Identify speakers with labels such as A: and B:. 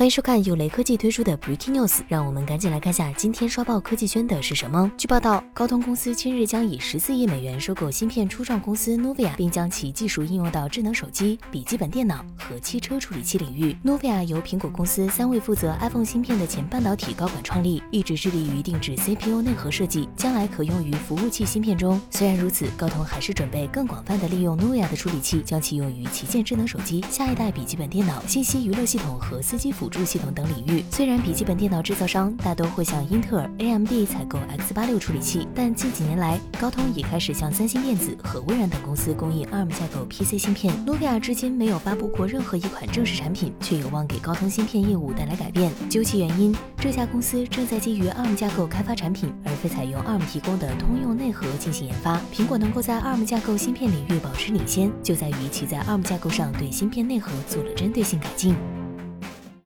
A: 欢迎收看由雷科技推出的 Breaking News，让我们赶紧来看下今天刷爆科技圈的是什么。据报道，高通公司今日将以十四亿美元收购芯片初创公司 Nuvia，并将其技术应用到智能手机、笔记本电脑和汽车处理器领域。Nuvia 由苹果公司三位负责 iPhone 芯片的前半导体高管创立，一直致力于定制 CPU 内核设计，将来可用于服务器芯片中。虽然如此，高通还是准备更广泛的利用 Nuvia 的处理器，将其用于旗舰智能手机、下一代笔记本电脑、信息娱乐系统和司机辅。助系统等领域，虽然笔记本电脑制造商大都会向英特尔、AMD 采购 X 八六处理器，但近几年来，高通也开始向三星电子和微软等公司供应 ARM 架构 PC 芯片。努比亚至今没有发布过任何一款正式产品，却有望给高通芯片业务带来改变。究其原因，这家公司正在基于 ARM 架构开发产品，而非采用 ARM 提供的通用内核进行研发。苹果能够在 ARM 架构芯片领域保持领先，就在于其在 ARM 架构上对芯片内核做了针对性改进。